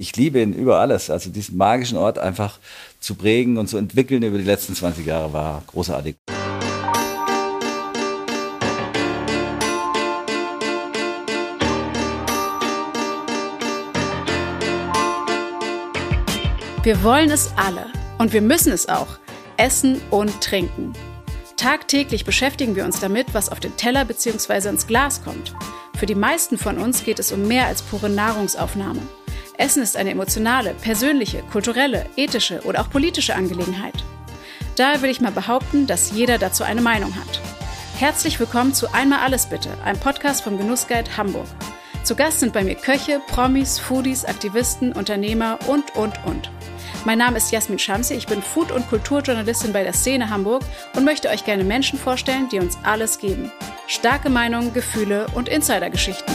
Ich liebe ihn über alles. Also diesen magischen Ort einfach zu prägen und zu entwickeln über die letzten 20 Jahre war großartig. Wir wollen es alle und wir müssen es auch. Essen und trinken. Tagtäglich beschäftigen wir uns damit, was auf den Teller bzw. ins Glas kommt. Für die meisten von uns geht es um mehr als pure Nahrungsaufnahme. Essen ist eine emotionale, persönliche, kulturelle, ethische oder auch politische Angelegenheit. Daher will ich mal behaupten, dass jeder dazu eine Meinung hat. Herzlich willkommen zu Einmal alles bitte, einem Podcast vom Genussguide Hamburg. Zu Gast sind bei mir Köche, Promis, Foodies, Aktivisten, Unternehmer und, und, und. Mein Name ist Jasmin Schamsi, ich bin Food- und Kulturjournalistin bei der Szene Hamburg und möchte euch gerne Menschen vorstellen, die uns alles geben. Starke Meinungen, Gefühle und Insidergeschichten.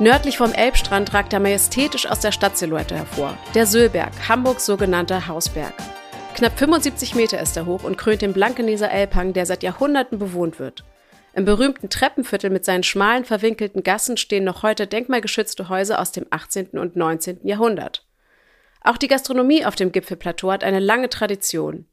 Nördlich vom Elbstrand ragt er majestätisch aus der Stadtsilhouette hervor. Der Söhlberg, Hamburgs sogenannter Hausberg. Knapp 75 Meter ist er hoch und krönt den Blankeneser Elbhang, der seit Jahrhunderten bewohnt wird. Im berühmten Treppenviertel mit seinen schmalen, verwinkelten Gassen stehen noch heute denkmalgeschützte Häuser aus dem 18. und 19. Jahrhundert. Auch die Gastronomie auf dem Gipfelplateau hat eine lange Tradition.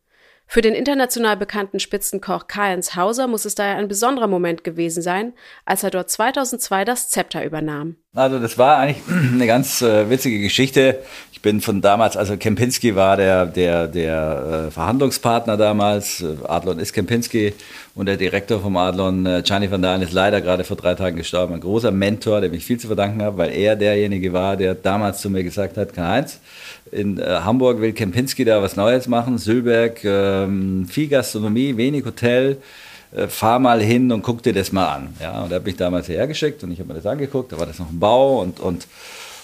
Für den international bekannten Spitzenkoch Karl-Heinz Hauser muss es daher ein besonderer Moment gewesen sein, als er dort 2002 das Zepter übernahm. Also das war eigentlich eine ganz äh, witzige Geschichte. Bin von damals, also Kempinski war der, der, der äh, Verhandlungspartner damals. Adlon ist Kempinski und der Direktor vom Adlon, äh, Gianni van Dalen, ist leider gerade vor drei Tagen gestorben. Ein großer Mentor, dem ich viel zu verdanken habe, weil er derjenige war, der damals zu mir gesagt hat, Karl-Heinz, in äh, Hamburg will Kempinski da was Neues machen, Sülberg, ähm, viel Gastronomie, wenig Hotel. Äh, fahr mal hin und guck dir das mal an. Ja, und er hat mich damals hergeschickt und ich habe mir das angeguckt. Da war das noch ein Bau und, und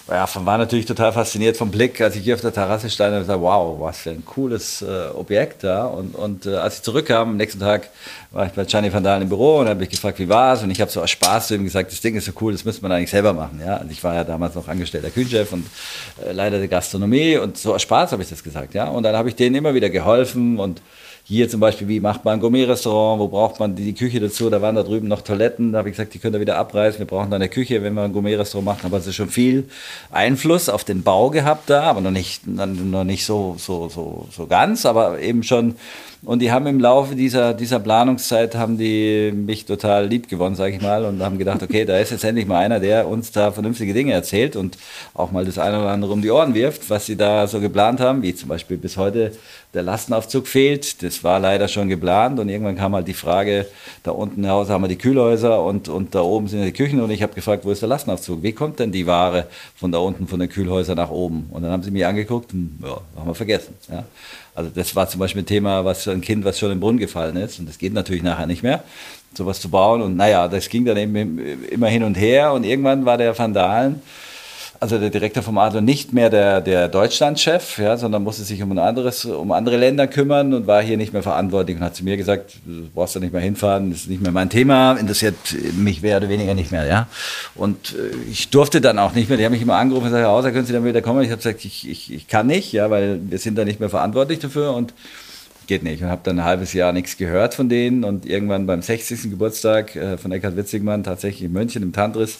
ja, war natürlich total fasziniert vom Blick, als ich hier auf der Terrasse stand und gesagt, wow, was für ein cooles äh, Objekt da. Und, und äh, als ich zurückkam, am nächsten Tag war ich bei Gianni van Dalen im Büro und habe mich gefragt, wie war es? Und ich habe so aus Spaß zu ihm gesagt, das Ding ist so cool, das müsste man eigentlich selber machen. Ja? Also ich war ja damals noch angestellter Küchenchef und äh, Leiter der Gastronomie und so aus Spaß habe ich das gesagt. Ja? Und dann habe ich denen immer wieder geholfen und hier zum Beispiel, wie macht man ein Gourmet-Restaurant, wo braucht man die, Küche dazu, da waren da drüben noch Toiletten, da habe ich gesagt, die könnt ihr wieder abreißen, wir brauchen da eine Küche, wenn wir ein Gourmet-Restaurant machen, aber es ist schon viel Einfluss auf den Bau gehabt da, aber noch nicht, noch nicht so, so, so, so ganz, aber eben schon. Und die haben im Laufe dieser, dieser Planungszeit haben die mich total lieb gewonnen, sage ich mal, und haben gedacht, okay, da ist jetzt endlich mal einer, der uns da vernünftige Dinge erzählt und auch mal das eine oder andere um die Ohren wirft, was sie da so geplant haben, wie zum Beispiel bis heute der Lastenaufzug fehlt. Das war leider schon geplant und irgendwann kam halt die Frage, da unten im Haus haben wir die Kühlhäuser und, und da oben sind die Küchen und ich habe gefragt, wo ist der Lastenaufzug? Wie kommt denn die Ware von da unten, von den Kühlhäusern nach oben? Und dann haben sie mich angeguckt, hm, ja, haben wir vergessen. Ja. Also das war zum Beispiel ein Thema, was ein Kind, was schon im Brunnen gefallen ist. Und das geht natürlich nachher nicht mehr, sowas zu bauen. Und naja, das ging dann eben immer hin und her. Und irgendwann war der Vandalen also der Direktor vom Adler nicht mehr der, der Deutschlandchef, ja, sondern musste sich um ein anderes, um andere Länder kümmern und war hier nicht mehr verantwortlich und hat zu mir gesagt, du brauchst da nicht mehr hinfahren, das ist nicht mehr mein Thema, interessiert mich mehr oder weniger nicht mehr, ja. Und äh, ich durfte dann auch nicht mehr, die haben mich immer angerufen und gesagt, Herr Hauser, können Sie dann wieder kommen? Ich habe gesagt, ich, ich, ich kann nicht, ja, weil wir sind da nicht mehr verantwortlich dafür und geht nicht. Und habe dann ein halbes Jahr nichts gehört von denen und irgendwann beim 60. Geburtstag äh, von Eckhard Witzigmann, tatsächlich in München im Tantris,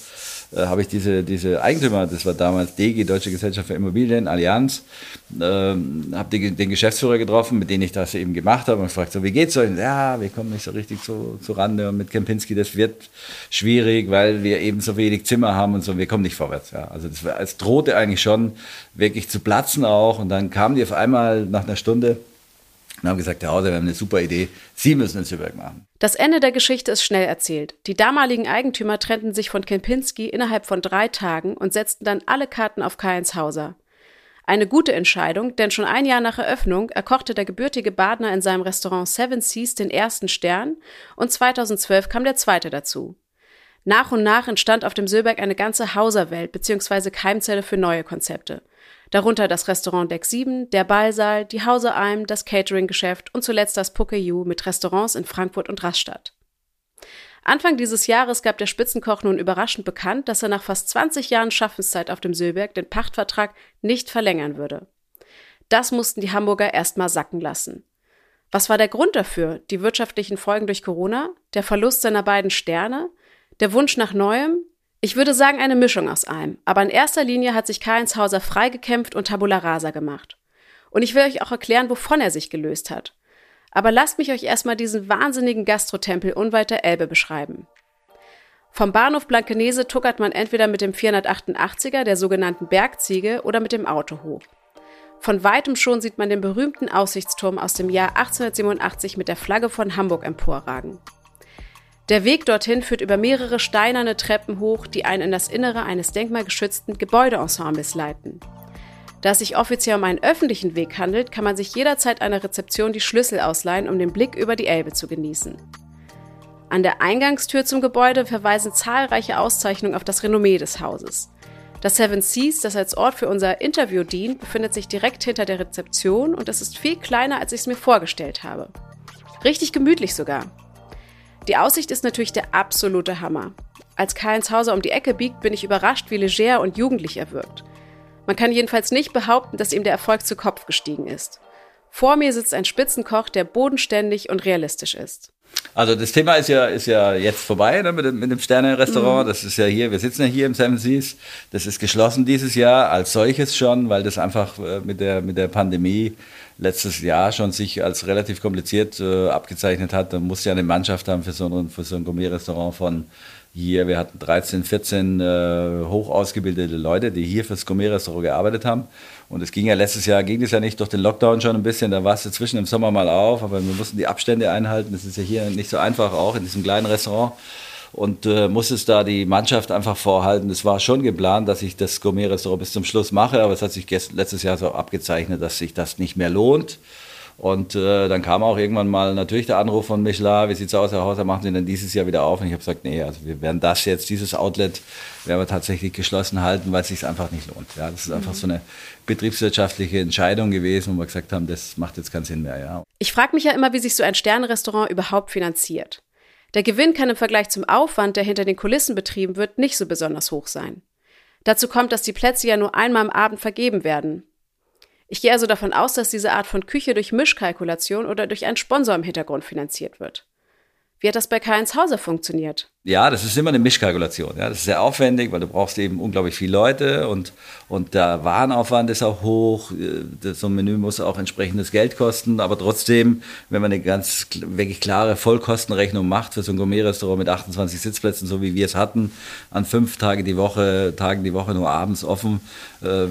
äh, habe ich diese, diese Eigentümer, das war damals DG, Deutsche Gesellschaft für Immobilien, Allianz, äh, habe den Geschäftsführer getroffen, mit dem ich das eben gemacht habe und gefragt, so wie geht's euch? Ja, wir kommen nicht so richtig zu, zu Rande und mit Kempinski, das wird schwierig, weil wir eben so wenig Zimmer haben und so, wir kommen nicht vorwärts. Ja. Also es drohte eigentlich schon wirklich zu platzen auch und dann kamen die auf einmal nach einer Stunde und haben gesagt, Herr Hauser, wir haben eine super Idee, Sie müssen ein Züberg machen. Das Ende der Geschichte ist schnell erzählt. Die damaligen Eigentümer trennten sich von Kempinski innerhalb von drei Tagen und setzten dann alle Karten auf Karls Hauser. Eine gute Entscheidung, denn schon ein Jahr nach Eröffnung erkochte der gebürtige Badner in seinem Restaurant Seven Seas den ersten Stern und 2012 kam der zweite dazu. Nach und nach entstand auf dem Söberg eine ganze Hauserwelt bzw. Keimzelle für neue Konzepte. Darunter das Restaurant Deck 7, der Ballsaal, die Hauseralm, das Catering-Geschäft und zuletzt das Pokeju mit Restaurants in Frankfurt und Rastatt. Anfang dieses Jahres gab der Spitzenkoch nun überraschend bekannt, dass er nach fast 20 Jahren Schaffenszeit auf dem Söberg den Pachtvertrag nicht verlängern würde. Das mussten die Hamburger erstmal sacken lassen. Was war der Grund dafür? Die wirtschaftlichen Folgen durch Corona? Der Verlust seiner beiden Sterne? Der Wunsch nach Neuem? Ich würde sagen, eine Mischung aus allem. Aber in erster Linie hat sich Karl-Heinz Hauser freigekämpft und Tabula Rasa gemacht. Und ich will euch auch erklären, wovon er sich gelöst hat. Aber lasst mich euch erstmal diesen wahnsinnigen Gastrotempel unweit der Elbe beschreiben. Vom Bahnhof Blankenese tuckert man entweder mit dem 488er, der sogenannten Bergziege, oder mit dem Auto hoch. Von weitem schon sieht man den berühmten Aussichtsturm aus dem Jahr 1887 mit der Flagge von Hamburg emporragen. Der Weg dorthin führt über mehrere steinerne Treppen hoch, die einen in das Innere eines denkmalgeschützten Gebäudeensembles leiten. Da es sich offiziell um einen öffentlichen Weg handelt, kann man sich jederzeit einer Rezeption die Schlüssel ausleihen, um den Blick über die Elbe zu genießen. An der Eingangstür zum Gebäude verweisen zahlreiche Auszeichnungen auf das Renommee des Hauses. Das Seven Seas, das als Ort für unser Interview dient, befindet sich direkt hinter der Rezeption und es ist viel kleiner, als ich es mir vorgestellt habe. Richtig gemütlich sogar. Die Aussicht ist natürlich der absolute Hammer. Als Karl-Heinz Hauser um die Ecke biegt, bin ich überrascht, wie leger und jugendlich er wirkt. Man kann jedenfalls nicht behaupten, dass ihm der Erfolg zu Kopf gestiegen ist. Vor mir sitzt ein Spitzenkoch, der bodenständig und realistisch ist. Also das Thema ist ja, ist ja jetzt vorbei ne, mit, dem, mit dem Sterne-Restaurant. Mhm. Das ist ja hier, wir sitzen ja hier im Seven Seas. Das ist geschlossen dieses Jahr als solches schon, weil das einfach äh, mit, der, mit der Pandemie letztes Jahr schon sich als relativ kompliziert äh, abgezeichnet hat. Da musste ja eine Mannschaft haben für so ein, für so ein Gourmet-Restaurant von hier. Wir hatten 13, 14 äh, hoch ausgebildete Leute, die hier fürs Gourmet-Restaurant gearbeitet haben. Und es ging ja letztes Jahr, ging es ja nicht durch den Lockdown schon ein bisschen, da war es zwischen im Sommer mal auf, aber wir mussten die Abstände einhalten. Das ist ja hier nicht so einfach, auch in diesem kleinen Restaurant. Und äh, muss es da die Mannschaft einfach vorhalten. Es war schon geplant, dass ich das Gourmet-Restaurant bis zum Schluss mache, aber es hat sich letztes Jahr so abgezeichnet, dass sich das nicht mehr lohnt. Und äh, dann kam auch irgendwann mal natürlich der Anruf von Michelin, wie sieht's aus, Herr Hauser, machen Sie denn dieses Jahr wieder auf? Und ich habe gesagt, nee, also wir werden das jetzt, dieses Outlet, werden wir tatsächlich geschlossen halten, weil es sich einfach nicht lohnt. Ja, das ist einfach so eine betriebswirtschaftliche Entscheidung gewesen, wo wir gesagt haben, das macht jetzt keinen Sinn mehr. Ja. Ich frage mich ja immer, wie sich so ein Sternrestaurant überhaupt finanziert. Der Gewinn kann im Vergleich zum Aufwand, der hinter den Kulissen betrieben wird, nicht so besonders hoch sein. Dazu kommt, dass die Plätze ja nur einmal am Abend vergeben werden. Ich gehe also davon aus, dass diese Art von Küche durch Mischkalkulation oder durch einen Sponsor im Hintergrund finanziert wird. Wie hat das bei Karl-Heinz Hauser funktioniert? Ja, das ist immer eine Mischkalkulation. Ja, das ist sehr aufwendig, weil du brauchst eben unglaublich viele Leute und, und der Warenaufwand ist auch hoch. Äh, so ein Menü muss auch entsprechendes Geld kosten, aber trotzdem, wenn man eine ganz wirklich klare Vollkostenrechnung macht für so ein Gourmet-Restaurant mit 28 Sitzplätzen, so wie wir es hatten, an fünf Tage die Woche, Tagen die Woche nur abends offen, äh,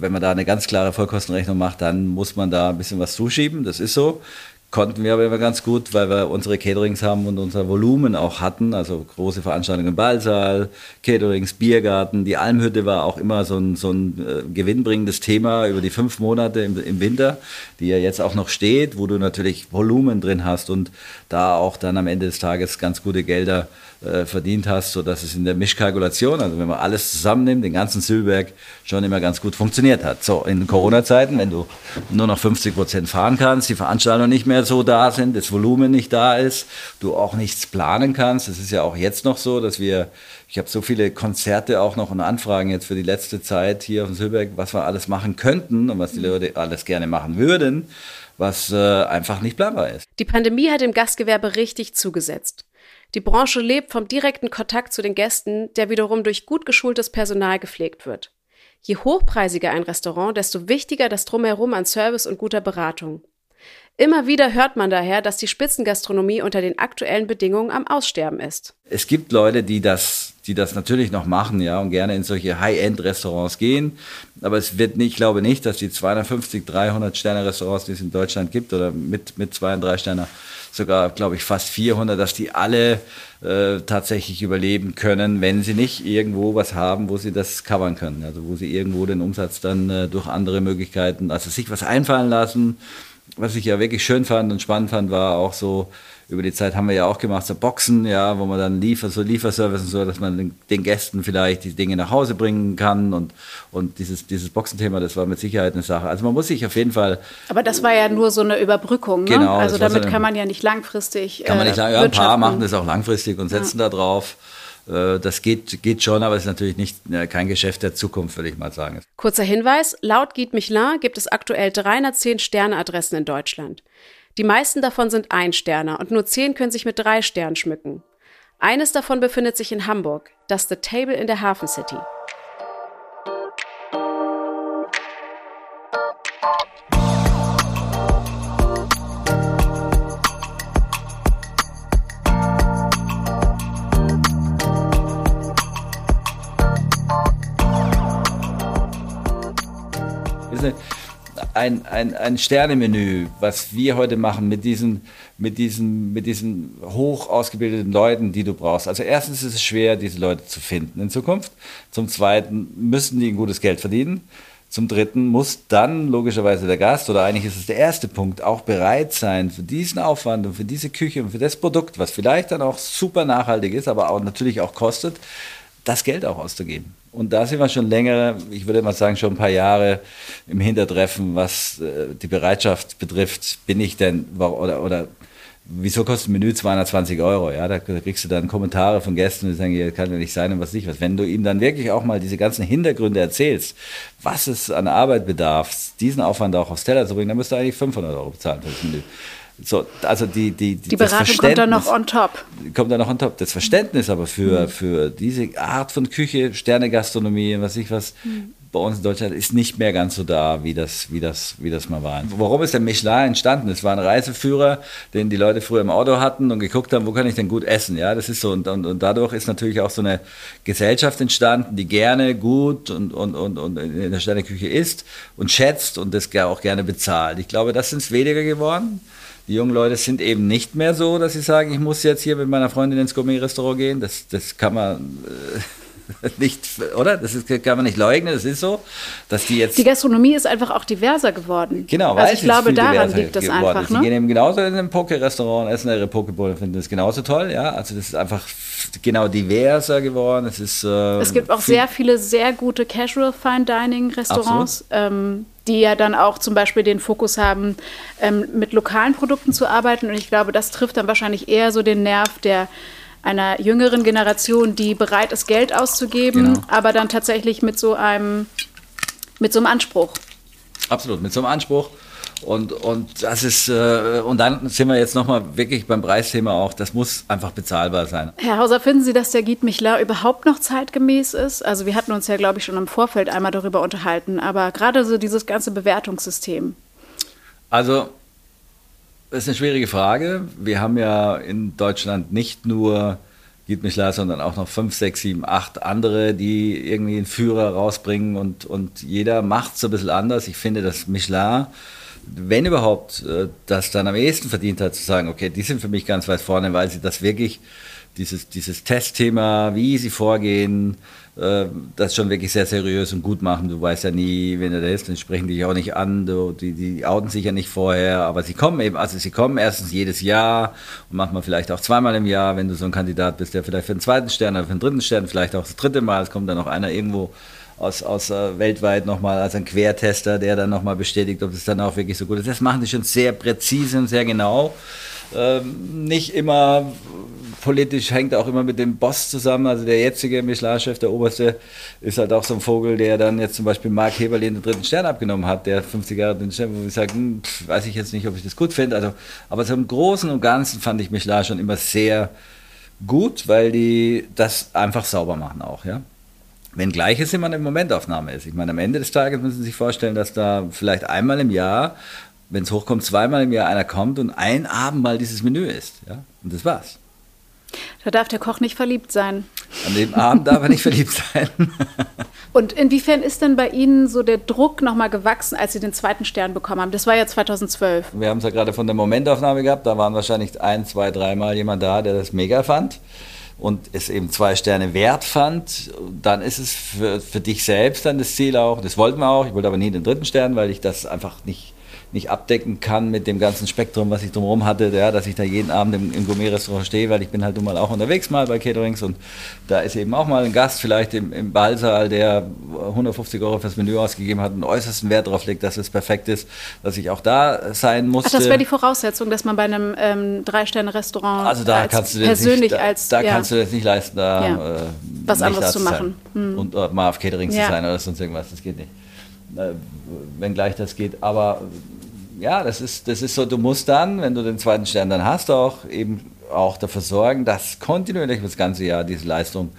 wenn man da eine ganz klare Vollkostenrechnung macht, dann muss man da ein bisschen was zuschieben. Das ist so konnten wir aber immer ganz gut, weil wir unsere Caterings haben und unser Volumen auch hatten. Also große Veranstaltungen im Ballsaal, Caterings, Biergarten. Die Almhütte war auch immer so ein, so ein äh, gewinnbringendes Thema über die fünf Monate im, im Winter, die ja jetzt auch noch steht, wo du natürlich Volumen drin hast und da auch dann am Ende des Tages ganz gute Gelder äh, verdient hast, sodass es in der Mischkalkulation, also wenn man alles zusammennimmt, den ganzen Sülberg, schon immer ganz gut funktioniert hat. So, in Corona-Zeiten, wenn du nur noch 50 Prozent fahren kannst, die Veranstaltungen nicht mehr so da sind, das Volumen nicht da ist, du auch nichts planen kannst. Das ist ja auch jetzt noch so, dass wir, ich habe so viele Konzerte auch noch und Anfragen jetzt für die letzte Zeit hier auf dem Sülberg, was wir alles machen könnten und was die Leute alles gerne machen würden was äh, einfach nicht planbar ist. Die Pandemie hat dem Gastgewerbe richtig zugesetzt. Die Branche lebt vom direkten Kontakt zu den Gästen, der wiederum durch gut geschultes Personal gepflegt wird. Je hochpreisiger ein Restaurant, desto wichtiger das Drumherum an Service und guter Beratung. Immer wieder hört man daher, dass die Spitzengastronomie unter den aktuellen Bedingungen am Aussterben ist. Es gibt Leute, die das, die das natürlich noch machen, ja, und gerne in solche High-End-Restaurants gehen. Aber es wird nicht, ich glaube nicht, dass die 250, 300 Sterne-Restaurants, die es in Deutschland gibt, oder mit, mit zwei und drei Sterne, sogar, glaube ich, fast 400, dass die alle äh, tatsächlich überleben können, wenn sie nicht irgendwo was haben, wo sie das covern können. Also wo sie irgendwo den Umsatz dann äh, durch andere Möglichkeiten, also sich was einfallen lassen was ich ja wirklich schön fand und spannend fand, war auch so, über die Zeit haben wir ja auch gemacht, so Boxen, ja, wo man dann liefert, so Lieferservice und so, dass man den, den, Gästen vielleicht die Dinge nach Hause bringen kann und, und dieses, dieses Boxenthema, das war mit Sicherheit eine Sache. Also man muss sich auf jeden Fall. Aber das war ja nur so eine Überbrückung, ne? Genau. Also damit so kann man ja nicht langfristig. Kann man nicht sagen, äh, ja, ein paar machen das auch langfristig und setzen ja. da drauf. Äh, das geht, geht schon, aber es ist natürlich nicht, kein Geschäft der Zukunft, würde ich mal sagen. Kurzer Hinweis, laut Guide Michelin gibt es aktuell 310 Sterneadressen in Deutschland. Die meisten davon sind Ein-Sterner und nur 10 können sich mit drei Sternen schmücken. Eines davon befindet sich in Hamburg, das The Table in der Hafen City. Ein, ein, ein Sternemenü, was wir heute machen mit diesen, mit, diesen, mit diesen hoch ausgebildeten Leuten, die du brauchst. Also erstens ist es schwer, diese Leute zu finden in Zukunft. Zum Zweiten müssen die ein gutes Geld verdienen. Zum Dritten muss dann logischerweise der Gast, oder eigentlich ist es der erste Punkt, auch bereit sein, für diesen Aufwand und für diese Küche und für das Produkt, was vielleicht dann auch super nachhaltig ist, aber auch natürlich auch kostet, das Geld auch auszugeben. Und da sind wir schon länger, ich würde mal sagen, schon ein paar Jahre im Hintertreffen, was äh, die Bereitschaft betrifft. Bin ich denn, oder, oder wieso kostet ein Menü 220 Euro? Ja, da kriegst du dann Kommentare von Gästen, die sagen, ja, kann ja nicht sein und was nicht was. Wenn du ihm dann wirklich auch mal diese ganzen Hintergründe erzählst, was es an Arbeit bedarf, diesen Aufwand auch aufs Teller zu bringen, dann musst du eigentlich 500 Euro bezahlen für das Menü. So, also die, die, die, die Beratung kommt dann noch on top. Kommt dann noch on top. Das Verständnis aber für, mhm. für diese Art von Küche, Sternegastronomie, was ich was, mhm. Bei uns in Deutschland ist nicht mehr ganz so da, wie das, wie das, wie das mal war. Warum ist der Michelin entstanden? Es war ein Reiseführer, den die Leute früher im Auto hatten und geguckt haben, wo kann ich denn gut essen? Ja, das ist so. Und, und, und dadurch ist natürlich auch so eine Gesellschaft entstanden, die gerne gut und, und, und, und in der Sterneküche isst und schätzt und das auch gerne bezahlt. Ich glaube, das sind es weniger geworden. Die jungen Leute sind eben nicht mehr so, dass sie sagen, ich muss jetzt hier mit meiner Freundin ins Gourmet-Restaurant gehen. Das, das kann man äh, nicht, oder? Das ist, kann man nicht leugnen, das ist so. Dass die, jetzt die Gastronomie ist einfach auch diverser geworden. Genau, also ich glaube, daran liegt das geworden. einfach. Ne? Die gehen eben genauso in ein Poke-Restaurant, essen ihre Pokeball, finden das genauso toll. Ja? Also das ist einfach genau diverser geworden. Es, ist, äh, es gibt auch sehr viele sehr gute Casual Fine Dining Restaurants. Ähm, die ja dann auch zum Beispiel den Fokus haben, ähm, mit lokalen Produkten zu arbeiten. Und ich glaube, das trifft dann wahrscheinlich eher so den Nerv der einer jüngeren Generation, die bereit ist, Geld auszugeben, genau. aber dann tatsächlich mit so einem, mit so einem Anspruch. Absolut, mit so einem Anspruch. Und, und das ist, äh, und dann sind wir jetzt nochmal wirklich beim Preisthema auch, das muss einfach bezahlbar sein. Herr Hauser, finden Sie, dass der Guide Michelin überhaupt noch zeitgemäß ist? Also wir hatten uns ja, glaube ich, schon im Vorfeld einmal darüber unterhalten, aber gerade so dieses ganze Bewertungssystem. Also, das ist eine schwierige Frage. Wir haben ja in Deutschland nicht nur Guide Michelin, sondern auch noch fünf, sechs, sieben, acht andere, die irgendwie einen Führer rausbringen und, und jeder macht es so ein bisschen anders. Ich finde, dass Michelin wenn überhaupt, äh, das dann am ehesten verdient hat, zu sagen, okay, die sind für mich ganz weit vorne, weil sie das wirklich, dieses, dieses Testthema, wie sie vorgehen, äh, das schon wirklich sehr seriös und gut machen. Du weißt ja nie, wenn er da ist, dann sprechen die dich auch nicht an, du, die, die outen sich ja nicht vorher, aber sie kommen eben, also sie kommen erstens jedes Jahr und manchmal vielleicht auch zweimal im Jahr, wenn du so ein Kandidat bist, der vielleicht für den zweiten Stern oder für den dritten Stern, vielleicht auch das dritte Mal, es kommt dann noch einer irgendwo aus, aus äh, weltweit nochmal als ein Quertester, der dann nochmal bestätigt, ob das dann auch wirklich so gut ist. Das machen die schon sehr präzise und sehr genau. Ähm, nicht immer politisch hängt auch immer mit dem Boss zusammen. Also der jetzige Michelin-Chef, der oberste, ist halt auch so ein Vogel, der dann jetzt zum Beispiel Mark Heberlin den dritten Stern abgenommen hat, der 50 Jahre den Stern, wo ich sage, hm, weiß ich jetzt nicht, ob ich das gut finde. Also, aber im Großen und Ganzen fand ich Michelin schon immer sehr gut, weil die das einfach sauber machen auch, ja. Wenngleich es immer eine Momentaufnahme ist. Ich meine, am Ende des Tages müssen Sie sich vorstellen, dass da vielleicht einmal im Jahr, wenn es hochkommt, zweimal im Jahr einer kommt und ein Abend mal dieses Menü isst. Ja? Und das war's. Da darf der Koch nicht verliebt sein. An dem Abend darf er nicht verliebt sein. Und inwiefern ist denn bei Ihnen so der Druck nochmal gewachsen, als Sie den zweiten Stern bekommen haben? Das war ja 2012. Wir haben es ja gerade von der Momentaufnahme gehabt. Da waren wahrscheinlich ein, zwei, dreimal jemand da, der das mega fand und es eben zwei Sterne wert fand, dann ist es für, für dich selbst dann das Ziel auch, das wollten wir auch, ich wollte aber nie den dritten Stern, weil ich das einfach nicht, nicht abdecken kann mit dem ganzen Spektrum, was ich drumherum hatte, ja, dass ich da jeden Abend im, im Gourmet-Restaurant stehe, weil ich bin halt nun mal auch unterwegs mal bei Caterings und da ist eben auch mal ein Gast vielleicht im, im Ballsaal, der 150 Euro fürs Menü ausgegeben hat und äußersten Wert darauf legt, dass es perfekt ist, dass ich auch da sein. Ach, das wäre die Voraussetzung, dass man bei einem ähm, Drei-Sterne-Restaurant also da kannst du persönlich nicht, da, als da ja. kannst du das nicht leisten, da ja. äh, was anderes zu machen hm. und uh, mal auf Caterings ja. zu sein oder sonst irgendwas, das geht nicht. Äh, wenngleich das geht, aber ja, das ist, das ist so, du musst dann, wenn du den zweiten Stern dann hast, auch eben auch dafür sorgen, dass kontinuierlich das ganze Jahr diese Leistung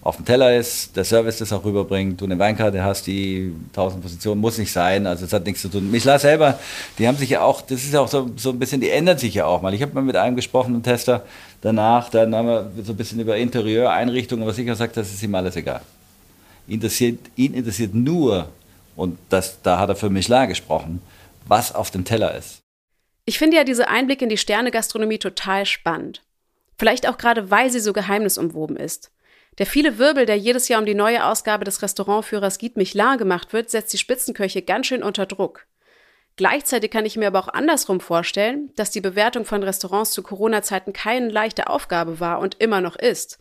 auf dem Teller ist, der Service das auch rüberbringt, du eine Weinkarte hast, die 1000 Positionen, muss nicht sein, also es hat nichts zu tun. Michelin selber, die haben sich ja auch, das ist ja auch so, so ein bisschen, die ändern sich ja auch mal. Ich habe mal mit einem gesprochen, einem Tester, danach, dann haben wir so ein bisschen über Interieur, Einrichtungen, was ich gesagt das ist ihm alles egal. Interessiert, ihn interessiert nur, und das, da hat er für Michelin gesprochen, was auf dem Teller ist. Ich finde ja diese Einblick in die Sterne-Gastronomie total spannend. Vielleicht auch gerade, weil sie so geheimnisumwoben ist. Der viele Wirbel, der jedes Jahr um die neue Ausgabe des Restaurantführers Guide Michelin gemacht wird, setzt die Spitzenköche ganz schön unter Druck. Gleichzeitig kann ich mir aber auch andersrum vorstellen, dass die Bewertung von Restaurants zu Corona-Zeiten keine leichte Aufgabe war und immer noch ist.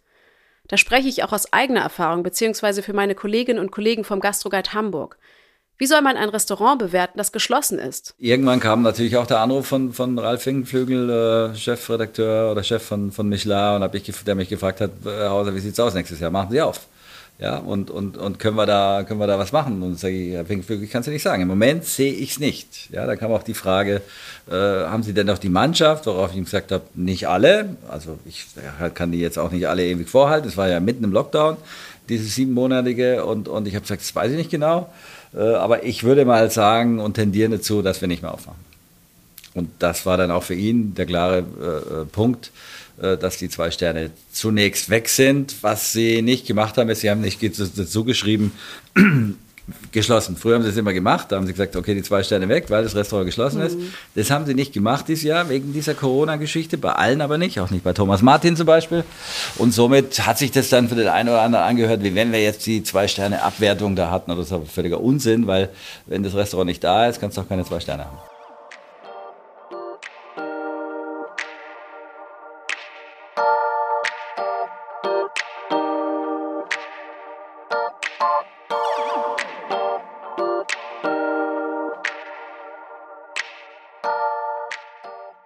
Da spreche ich auch aus eigener Erfahrung, beziehungsweise für meine Kolleginnen und Kollegen vom Gastroguide Hamburg. Wie soll man ein Restaurant bewerten, das geschlossen ist? Irgendwann kam natürlich auch der Anruf von, von Ralf Finkenflügel, äh, Chefredakteur oder Chef von, von Michelin, und ich, der mich gefragt hat, Herr Hauser, wie sieht es aus nächstes Jahr? Machen Sie auf. Ja, und, und, und können, wir da, können wir da was machen? Und sage ich, Herr Finkenflügel, ich kann es ja nicht sagen. Im Moment sehe ich es nicht. Ja, da kam auch die Frage, äh, haben Sie denn noch die Mannschaft? Worauf ich ihm gesagt habe, nicht alle. Also ich kann die jetzt auch nicht alle ewig vorhalten. Es war ja mitten im Lockdown, dieses siebenmonatige. Und, und ich habe gesagt, das weiß ich nicht genau. Äh, aber ich würde mal sagen und tendieren dazu, dass wir nicht mehr aufmachen. Und das war dann auch für ihn der klare äh, äh Punkt, dass die zwei Sterne zunächst weg sind. Was sie nicht gemacht haben, ist, sie haben nicht dazu geschrieben, geschlossen. Früher haben sie es immer gemacht, da haben sie gesagt, okay, die zwei Sterne weg, weil das Restaurant geschlossen mhm. ist. Das haben sie nicht gemacht dieses Jahr, wegen dieser Corona-Geschichte, bei allen aber nicht, auch nicht bei Thomas Martin zum Beispiel. Und somit hat sich das dann für den einen oder anderen angehört, wie wenn wir jetzt die zwei Sterne Abwertung da hatten, oder das ist aber völliger Unsinn, weil wenn das Restaurant nicht da ist, kannst du auch keine zwei Sterne haben.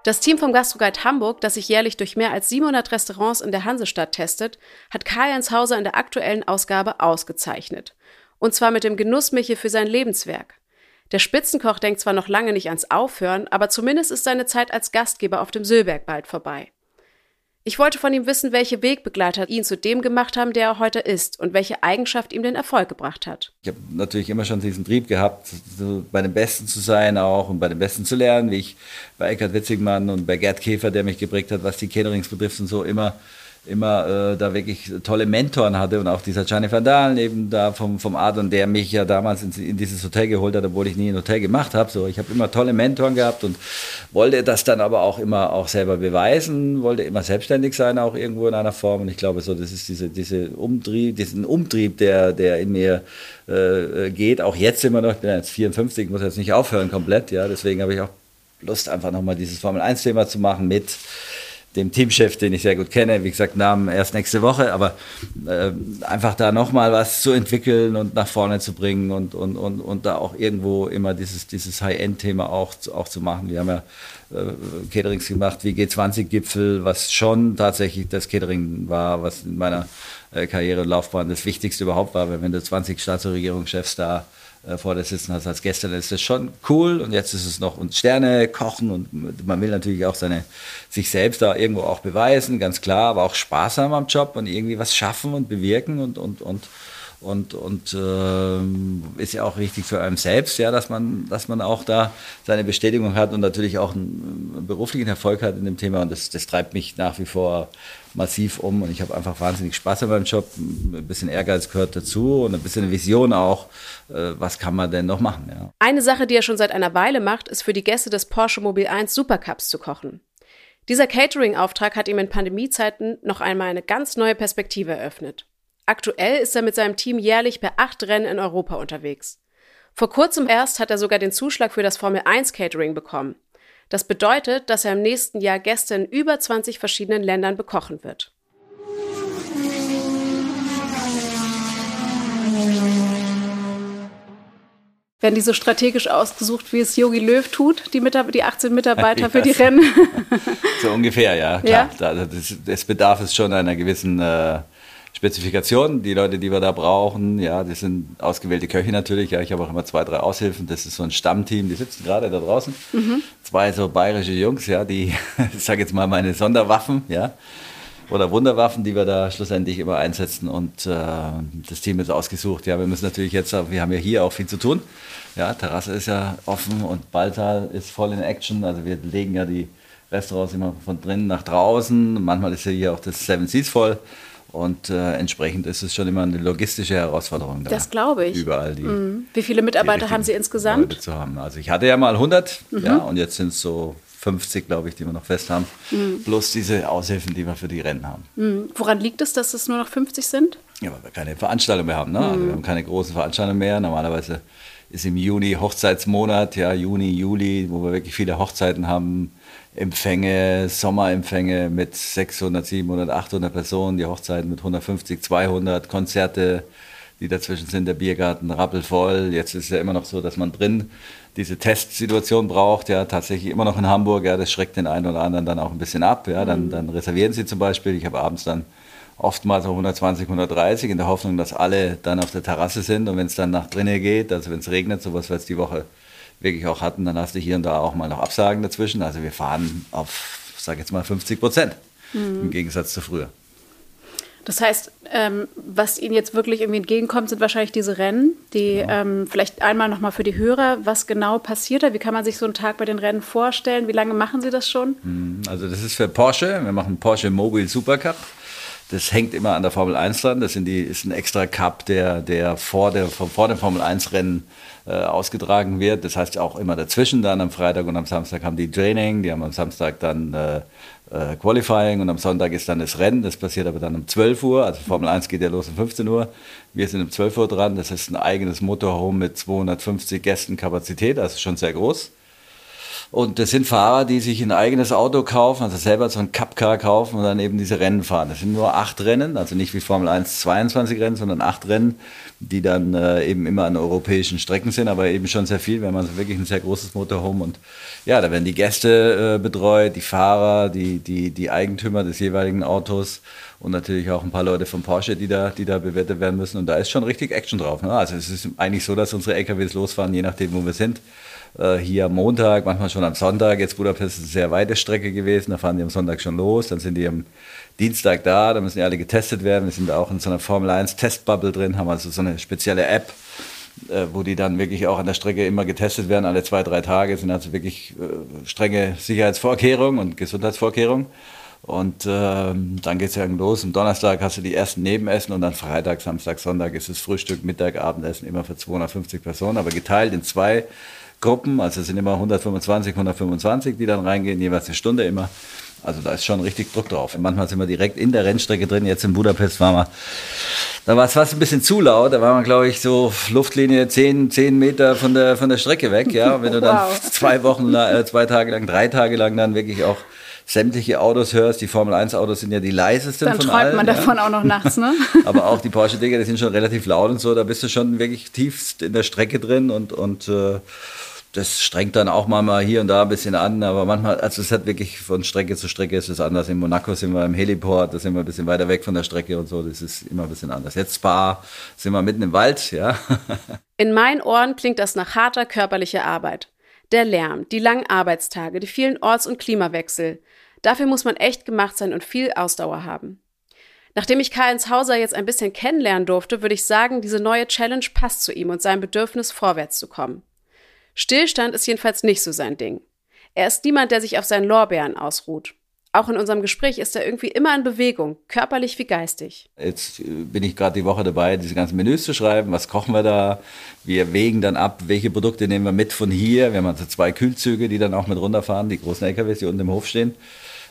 Das Team vom Gastroguide Hamburg, das sich jährlich durch mehr als 700 Restaurants in der Hansestadt testet, hat Karl-Jens Hauser in der aktuellen Ausgabe ausgezeichnet. Und zwar mit dem Genussmichel für sein Lebenswerk. Der Spitzenkoch denkt zwar noch lange nicht ans Aufhören, aber zumindest ist seine Zeit als Gastgeber auf dem Söllberg bald vorbei. Ich wollte von ihm wissen, welche Wegbegleiter ihn zu dem gemacht haben, der er heute ist und welche Eigenschaft ihm den Erfolg gebracht hat. Ich habe natürlich immer schon diesen Trieb gehabt, so bei den Besten zu sein auch und bei den Besten zu lernen, wie ich bei Eckhard Witzigmann und bei Gerd Käfer, der mich geprägt hat, was die Caterings betrifft und so immer immer äh, da wirklich tolle Mentoren hatte und auch dieser Gianni van Dalen eben da vom, vom Adon, der mich ja damals in, in, dieses Hotel geholt hat, obwohl ich nie ein Hotel gemacht habe. So, ich habe immer tolle Mentoren gehabt und wollte das dann aber auch immer auch selber beweisen, wollte immer selbstständig sein, auch irgendwo in einer Form. Und ich glaube so, das ist diese, diese Umtrieb, diesen Umtrieb, der, der in mir äh, geht, auch jetzt immer noch, ich bin jetzt 54, muss jetzt nicht aufhören komplett, ja, deswegen habe ich auch Lust, einfach nochmal dieses Formel-1-Thema zu machen mit dem Teamchef, den ich sehr gut kenne, wie gesagt, Namen erst nächste Woche, aber äh, einfach da nochmal was zu entwickeln und nach vorne zu bringen und, und, und, und da auch irgendwo immer dieses, dieses High-End-Thema auch, auch zu machen. Wir haben ja äh, Caterings gemacht wie G20-Gipfel, was schon tatsächlich das Catering war, was in meiner äh, Karriere und Laufbahn das Wichtigste überhaupt war, wenn du 20 Staats- und Regierungschefs da äh, vor der sitzen hast als Gäste, dann ist das schon cool. Und jetzt ist es noch und Sterne kochen und man will natürlich auch seine, sich selbst da irgendwo auch beweisen, ganz klar, aber auch Spaß haben am Job und irgendwie was schaffen und bewirken und, und, und, und, und äh, ist ja auch wichtig für einen selbst, ja, dass man, dass man auch da seine Bestätigung hat und natürlich auch einen beruflichen Erfolg hat in dem Thema. Und das, das treibt mich nach wie vor massiv um und ich habe einfach wahnsinnig Spaß an meinem Job. Ein bisschen Ehrgeiz gehört dazu und ein bisschen Vision auch. Äh, was kann man denn noch machen? Ja. Eine Sache, die er schon seit einer Weile macht, ist für die Gäste des Porsche Mobil 1 Supercups zu kochen. Dieser Catering-Auftrag hat ihm in Pandemiezeiten noch einmal eine ganz neue Perspektive eröffnet. Aktuell ist er mit seinem Team jährlich bei acht Rennen in Europa unterwegs. Vor kurzem erst hat er sogar den Zuschlag für das Formel 1 Catering bekommen. Das bedeutet, dass er im nächsten Jahr Gäste in über 20 verschiedenen Ländern bekochen wird. Werden die so strategisch ausgesucht, wie es Yogi Löw tut, die, Mitab die 18 Mitarbeiter für die Rennen? so ungefähr, ja. Klar. Ja? Es bedarf es schon einer gewissen äh, Spezifikation. Die Leute, die wir da brauchen, ja, das sind ausgewählte Köche natürlich. Ja, ich habe auch immer zwei, drei Aushilfen. Das ist so ein Stammteam, die sitzen gerade da draußen. Mhm. Zwei so bayerische Jungs, ja, die, ich sage jetzt mal meine Sonderwaffen, ja oder Wunderwaffen, die wir da schlussendlich immer einsetzen. Und äh, das Team ist ausgesucht. Ja, wir müssen natürlich jetzt, wir haben ja hier auch viel zu tun. Ja, Terrasse ist ja offen und Balltal ist voll in Action. Also wir legen ja die Restaurants immer von drinnen nach draußen. Manchmal ist ja hier auch das Seven Seas voll. Und äh, entsprechend ist es schon immer eine logistische Herausforderung. Da das glaube ich. Überall die. Mhm. Wie viele Mitarbeiter haben Sie insgesamt? Zu haben. Also ich hatte ja mal 100, mhm. ja, und jetzt sind es so 50, glaube ich, die wir noch fest haben. Mhm. Plus diese Aushilfen, die wir für die Rennen haben. Mhm. Woran liegt es, dass es nur noch 50 sind? Ja, weil wir keine Veranstaltung mehr haben. Ne? Also wir haben keine großen Veranstaltungen mehr. Normalerweise ist im Juni Hochzeitsmonat, ja, Juni, Juli, wo wir wirklich viele Hochzeiten haben. Empfänge, Sommerempfänge mit 600, 700, 800 Personen, die Hochzeiten mit 150, 200, Konzerte, die dazwischen sind, der Biergarten rappelvoll. Jetzt ist es ja immer noch so, dass man drin diese Testsituation braucht, ja, tatsächlich immer noch in Hamburg, ja, das schreckt den einen oder anderen dann auch ein bisschen ab, ja, dann, mhm. dann reservieren sie zum Beispiel, ich habe abends dann oftmals auch 120, 130 in der Hoffnung, dass alle dann auf der Terrasse sind und wenn es dann nach drinnen geht, also wenn es regnet, sowas wir jetzt die Woche wirklich auch hatten, dann hast du hier und da auch mal noch Absagen dazwischen, also wir fahren auf, sag jetzt mal 50 Prozent mhm. im Gegensatz zu früher. Das heißt, ähm, was Ihnen jetzt wirklich irgendwie entgegenkommt, sind wahrscheinlich diese Rennen, die ja. ähm, vielleicht einmal nochmal für die Hörer, was genau passiert da? Wie kann man sich so einen Tag bei den Rennen vorstellen? Wie lange machen Sie das schon? Hm, also das ist für Porsche. Wir machen Porsche Mobile Supercup. Das hängt immer an der Formel 1 dran. Das sind die, ist ein extra Cup, der, der vor, der vor dem Formel 1 Rennen äh, ausgetragen wird. Das heißt auch immer dazwischen dann am Freitag und am Samstag haben die Training. Die haben am Samstag dann äh, äh, Qualifying und am Sonntag ist dann das Rennen. Das passiert aber dann um 12 Uhr. Also Formel 1 geht ja los um 15 Uhr. Wir sind um 12 Uhr dran. Das ist ein eigenes Motorhome mit 250 Gästen Kapazität, also schon sehr groß. Und das sind Fahrer, die sich ein eigenes Auto kaufen, also selber so ein Cup-Car kaufen und dann eben diese Rennen fahren. Das sind nur acht Rennen, also nicht wie Formel 1 22 Rennen, sondern acht Rennen, die dann äh, eben immer an europäischen Strecken sind, aber eben schon sehr viel. Wir haben also wirklich ein sehr großes Motorhome und ja, da werden die Gäste äh, betreut, die Fahrer, die, die, die Eigentümer des jeweiligen Autos und natürlich auch ein paar Leute von Porsche, die da, die da bewertet werden müssen. Und da ist schon richtig Action drauf. Ne? Also es ist eigentlich so, dass unsere LKWs losfahren, je nachdem, wo wir sind. Äh, hier am Montag, manchmal schon am Sonntag. Jetzt Budapest ist eine sehr weite Strecke gewesen, da fahren die am Sonntag schon los, dann sind die am Dienstag da, da müssen die alle getestet werden. Wir sind auch in so einer Formel 1 Testbubble drin, haben also so eine spezielle App, äh, wo die dann wirklich auch an der Strecke immer getestet werden, alle zwei, drei Tage. Sind also wirklich äh, strenge Sicherheitsvorkehrungen und Gesundheitsvorkehrungen. Und ähm, dann geht es ja los. Am Donnerstag hast du die ersten Nebenessen und dann Freitag, Samstag, Sonntag ist es Frühstück, Mittag, Abendessen immer für 250 Personen, aber geteilt in zwei Gruppen, also es sind immer 125, 125, die dann reingehen, jeweils eine Stunde immer. Also da ist schon richtig Druck drauf. Manchmal sind wir direkt in der Rennstrecke drin. Jetzt in Budapest waren wir, da war es fast ein bisschen zu laut. Da waren wir, glaube ich, so Luftlinie 10, 10 Meter von der, von der Strecke weg. Ja, und wenn du dann wow. zwei Wochen, äh, zwei Tage lang, drei Tage lang dann wirklich auch sämtliche Autos hörst, die Formel 1 Autos sind ja die leisesten dann von allen. Dann träumt man davon auch noch nachts, ne? Aber auch die Porsche-Dinger, die sind schon relativ laut und so, da bist du schon wirklich tiefst in der Strecke drin und, und äh, das strengt dann auch mal hier und da ein bisschen an, aber manchmal, also es hat wirklich von Strecke zu Strecke ist es anders. In Monaco sind wir im Heliport, da sind wir ein bisschen weiter weg von der Strecke und so, das ist immer ein bisschen anders. Jetzt Spa, sind wir mitten im Wald, ja. In meinen Ohren klingt das nach harter körperlicher Arbeit. Der Lärm, die langen Arbeitstage, die vielen Orts- und Klimawechsel. Dafür muss man echt gemacht sein und viel Ausdauer haben. Nachdem ich Karl-Heinz Hauser jetzt ein bisschen kennenlernen durfte, würde ich sagen, diese neue Challenge passt zu ihm und seinem Bedürfnis, vorwärts zu kommen. Stillstand ist jedenfalls nicht so sein Ding. Er ist niemand, der sich auf seinen Lorbeeren ausruht. Auch in unserem Gespräch ist er irgendwie immer in Bewegung, körperlich wie geistig. Jetzt äh, bin ich gerade die Woche dabei, diese ganzen Menüs zu schreiben. Was kochen wir da? Wir wägen dann ab, welche Produkte nehmen wir mit von hier. Wir haben also zwei Kühlzüge, die dann auch mit runterfahren, die großen LKWs, die unten im Hof stehen.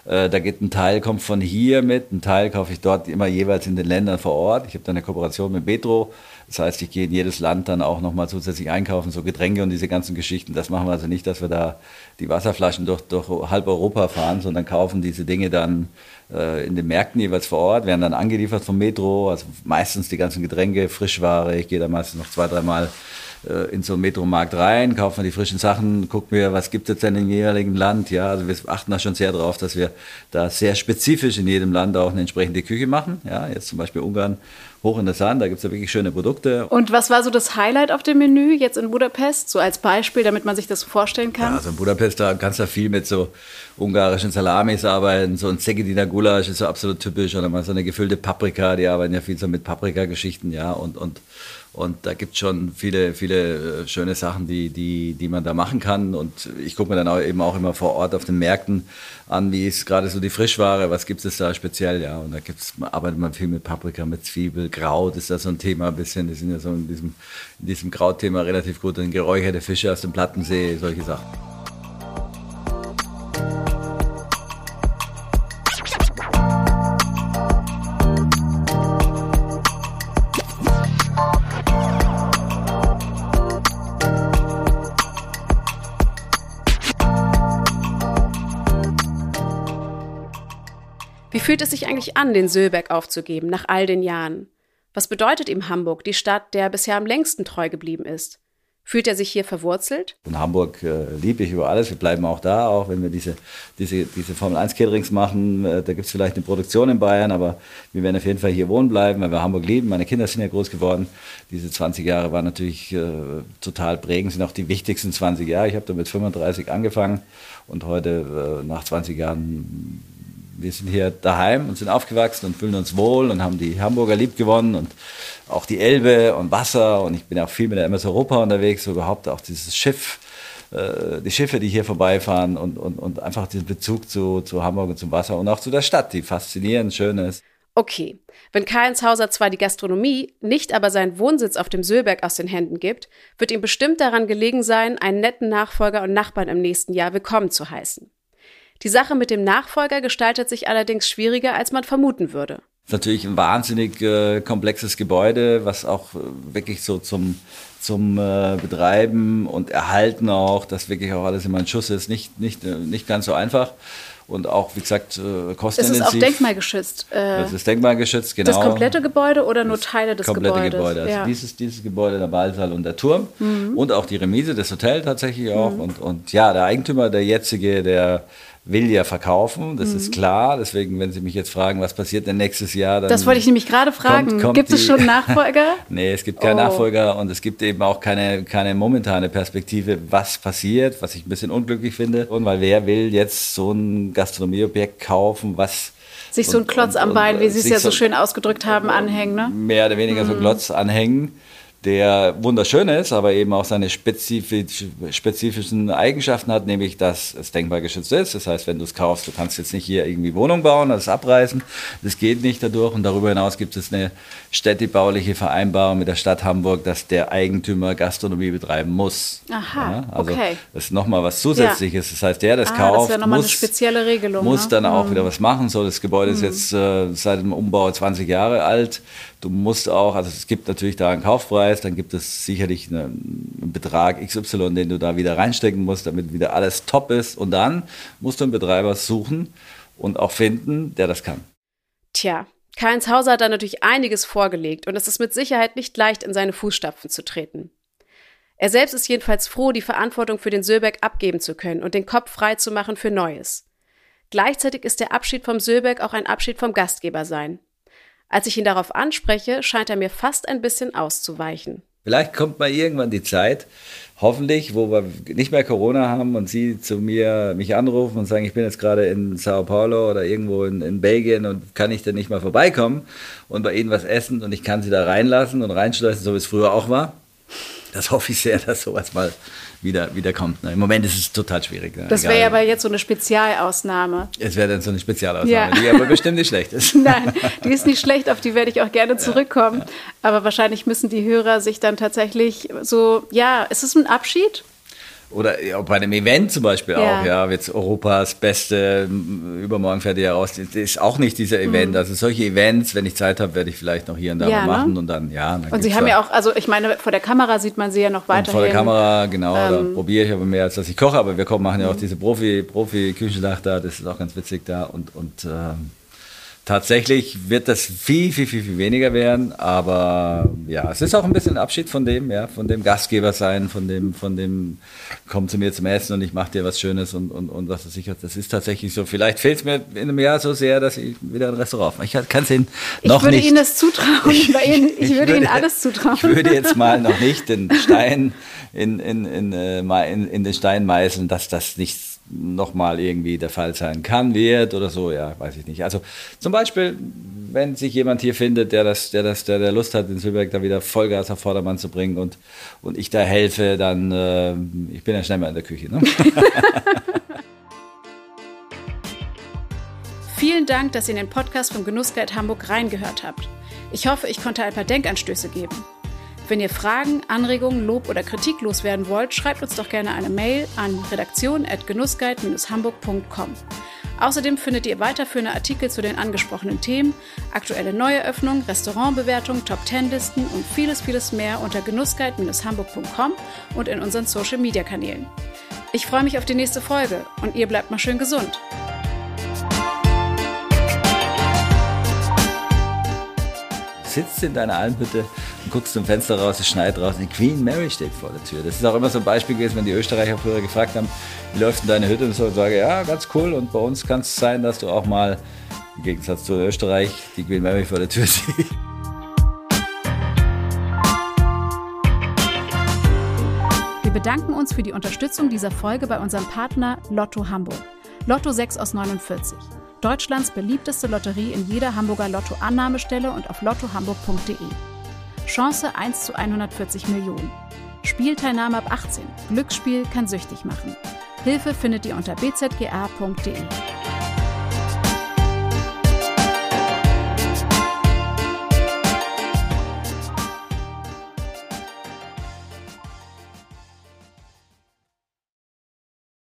Äh, da geht ein Teil kommt von hier mit, ein Teil kaufe ich dort immer jeweils in den Ländern vor Ort. Ich habe da eine Kooperation mit Betro. Das heißt, ich gehe in jedes Land dann auch nochmal zusätzlich einkaufen, so Getränke und diese ganzen Geschichten. Das machen wir also nicht, dass wir da die Wasserflaschen durch, durch halb Europa fahren, sondern kaufen diese Dinge dann äh, in den Märkten jeweils vor Ort, werden dann angeliefert vom Metro, also meistens die ganzen Getränke, Frischware. Ich gehe da meistens noch zwei, dreimal in so einen Metromarkt rein, kaufen wir die frischen Sachen, gucken wir, was gibt es denn im jeweiligen Land. Ja, also wir achten da schon sehr darauf, dass wir da sehr spezifisch in jedem Land auch eine entsprechende Küche machen. Ja, jetzt zum Beispiel Ungarn hochinteressant, da gibt es ja wirklich schöne Produkte. Und was war so das Highlight auf dem Menü jetzt in Budapest, so als Beispiel, damit man sich das vorstellen kann? Ja, also in Budapest, da kannst du viel mit so ungarischen Salamis arbeiten, so ein Segediner Gulasch ist so absolut typisch, oder mal so eine gefüllte Paprika, die arbeiten ja viel so mit Paprikageschichten, ja, und, und und da gibt es schon viele, viele äh, schöne Sachen, die, die, die man da machen kann. Und ich gucke mir dann auch eben auch immer vor Ort auf den Märkten an, wie ist gerade so die Frischware, was gibt es da speziell, ja. Und da gibt's, arbeitet man viel mit Paprika, mit Zwiebel, Kraut ist da so ein Thema ein bisschen. Die sind ja so in diesem, in diesem Krautthema relativ gut. Und geräucherte Fische aus dem Plattensee, solche Sachen. Fühlt es sich eigentlich an, den Söllberg aufzugeben, nach all den Jahren? Was bedeutet ihm Hamburg, die Stadt, der bisher am längsten treu geblieben ist? Fühlt er sich hier verwurzelt? In Hamburg äh, liebe ich über alles. Wir bleiben auch da, auch wenn wir diese, diese, diese Formel 1 Caterings machen. Äh, da gibt es vielleicht eine Produktion in Bayern, aber wir werden auf jeden Fall hier wohnen bleiben, weil wir Hamburg lieben. Meine Kinder sind ja groß geworden. Diese 20 Jahre waren natürlich äh, total prägend, sind auch die wichtigsten 20 Jahre. Ich habe da mit 35 angefangen und heute äh, nach 20 Jahren wir sind hier daheim und sind aufgewachsen und fühlen uns wohl und haben die Hamburger lieb gewonnen und auch die Elbe und Wasser und ich bin auch viel mit der MS Europa unterwegs, so überhaupt auch dieses Schiff, äh, die Schiffe, die hier vorbeifahren und, und, und einfach diesen Bezug zu, zu Hamburg und zum Wasser und auch zu der Stadt, die faszinierend schön ist. Okay, wenn Karl Hauser zwar die Gastronomie, nicht aber seinen Wohnsitz auf dem Söhlberg aus den Händen gibt, wird ihm bestimmt daran gelegen sein, einen netten Nachfolger und Nachbarn im nächsten Jahr willkommen zu heißen. Die Sache mit dem Nachfolger gestaltet sich allerdings schwieriger, als man vermuten würde. Das ist natürlich ein wahnsinnig äh, komplexes Gebäude, was auch äh, wirklich so zum, zum äh, Betreiben und Erhalten auch, dass wirklich auch alles immer ein Schuss ist, nicht, nicht, äh, nicht ganz so einfach. Und auch, wie gesagt, äh, kostenintensiv. Es ist auch denkmalgeschützt. Äh, das ist denkmalgeschützt, genau. Das komplette Gebäude oder nur Teile des komplette Gebäudes? Gebäude. Also ja. dieses, dieses Gebäude, der Ballsaal und der Turm. Mhm. Und auch die Remise, das Hotel tatsächlich auch. Mhm. Und, und ja, der Eigentümer, der jetzige, der will ja verkaufen, das mhm. ist klar. Deswegen, wenn Sie mich jetzt fragen, was passiert denn nächstes Jahr, dann. Das wollte ich nämlich gerade fragen. Kommt, kommt gibt es schon Nachfolger? nee, es gibt keinen oh. Nachfolger und es gibt eben auch keine, keine momentane Perspektive, was passiert, was ich ein bisschen unglücklich finde. Und weil wer will jetzt so ein Gastronomieobjekt kaufen, was sich so ein Klotz und, am Bein, wie Sie es ja so schön ausgedrückt haben, anhängen, ne? Mehr oder weniger mhm. so ein mhm. Klotz anhängen der wunderschön ist, aber eben auch seine spezifisch, spezifischen Eigenschaften hat, nämlich dass es denkbar geschützt ist. Das heißt, wenn du es kaufst, du kannst jetzt nicht hier irgendwie Wohnung bauen, das abreißen. Das geht nicht dadurch. Und darüber hinaus gibt es eine städtebauliche Vereinbarung mit der Stadt Hamburg, dass der Eigentümer Gastronomie betreiben muss. Aha, ja, also okay. Das ist nochmal was Zusätzliches. Das heißt, der das ah, kauft, das muss, eine spezielle Regelung, muss ne? dann auch mhm. wieder was machen. So, das Gebäude mhm. ist jetzt äh, seit dem Umbau 20 Jahre alt. Du musst auch, also es gibt natürlich da einen Kaufpreis, dann gibt es sicherlich einen Betrag XY, den du da wieder reinstecken musst, damit wieder alles top ist. Und dann musst du einen Betreiber suchen und auch finden, der das kann. Tja, Karls Hauser hat da natürlich einiges vorgelegt und es ist mit Sicherheit nicht leicht, in seine Fußstapfen zu treten. Er selbst ist jedenfalls froh, die Verantwortung für den Söhlberg abgeben zu können und den Kopf frei zu machen für Neues. Gleichzeitig ist der Abschied vom Söhlberg auch ein Abschied vom Gastgeber sein. Als ich ihn darauf anspreche, scheint er mir fast ein bisschen auszuweichen. Vielleicht kommt mal irgendwann die Zeit, hoffentlich, wo wir nicht mehr Corona haben und Sie zu mir mich anrufen und sagen, ich bin jetzt gerade in Sao Paulo oder irgendwo in, in Belgien und kann ich denn nicht mal vorbeikommen und bei Ihnen was essen und ich kann Sie da reinlassen und reinschleusen, so wie es früher auch war. Das hoffe ich sehr, dass sowas mal wieder, wieder kommt. Ne? Im Moment ist es total schwierig. Ne? Das wäre ja aber jetzt so eine Spezialausnahme. Es wäre dann so eine Spezialausnahme, ja. die aber bestimmt nicht schlecht ist. Nein, die ist nicht schlecht, auf die werde ich auch gerne zurückkommen. Ja, ja. Aber wahrscheinlich müssen die Hörer sich dann tatsächlich so, ja, ist es ein Abschied? Oder ja, bei einem Event zum Beispiel ja. auch, ja, jetzt Europas Beste, übermorgen fährt ihr ja raus, das ist auch nicht dieser Event. Mhm. Also solche Events, wenn ich Zeit habe, werde ich vielleicht noch hier und da ja, mal machen ne? und dann, ja. Dann und Sie haben ja auch, also ich meine, vor der Kamera sieht man Sie ja noch weiter. Vor der Kamera, genau, ähm, da probiere ich aber mehr, als dass ich koche, aber wir machen ja auch mhm. diese Profi, Profi-Küchenschlacht da, das ist auch ganz witzig da und, und ähm, Tatsächlich wird das viel, viel, viel, viel weniger werden, aber ja, es ist auch ein bisschen Abschied von dem, ja, von dem Gastgeber sein, von dem, von dem, komm zu mir zum Essen und ich mache dir was Schönes und, und, und was weiß ich. Das ist tatsächlich so. Vielleicht fehlt es mir in einem Jahr so sehr, dass ich wieder ein Restaurant mache. Ich kann es Ihnen noch nicht. Ich würde Ihnen das zutrauen. ich, ich, würde Ihnen alles zutrauen. Ich würde jetzt mal noch nicht den Stein in, in, in, äh, in, in den Stein meißeln, dass das nichts nochmal irgendwie der Fall sein kann, wird oder so, ja, weiß ich nicht. Also zum Beispiel, wenn sich jemand hier findet, der das, der das, der, der Lust hat, in Silberg da wieder Vollgas auf Vordermann zu bringen und, und ich da helfe, dann äh, ich bin ja schnell mal in der Küche. Ne? Vielen Dank, dass ihr in den Podcast vom Genussguide Hamburg reingehört habt. Ich hoffe, ich konnte ein paar Denkanstöße geben. Wenn ihr Fragen, Anregungen, Lob oder Kritik loswerden wollt, schreibt uns doch gerne eine Mail an redaktion.genussguide-hamburg.com. Außerdem findet ihr weiterführende Artikel zu den angesprochenen Themen, aktuelle Neueröffnungen, Restaurantbewertungen, Top-10-Listen und vieles, vieles mehr unter genussguide-hamburg.com und in unseren Social-Media-Kanälen. Ich freue mich auf die nächste Folge und ihr bleibt mal schön gesund. Sitzt in deiner Almhütte guckst zum Fenster raus, es schneit draußen, die Queen Mary steht vor der Tür. Das ist auch immer so ein Beispiel gewesen, wenn die Österreicher früher gefragt haben, wie läuft denn deine Hütte? Und so sage, ja, ganz cool. Und bei uns kann es sein, dass du auch mal, im Gegensatz zu Österreich, die Queen Mary vor der Tür siehst. Wir bedanken uns für die Unterstützung dieser Folge bei unserem Partner Lotto Hamburg. Lotto 6 aus 49. Deutschlands beliebteste Lotterie in jeder Hamburger Lotto-Annahmestelle und auf lottohamburg.de. Chance 1 zu 140 Millionen. Spielteilnahme ab 18. Glücksspiel kann süchtig machen. Hilfe findet ihr unter bzga.de.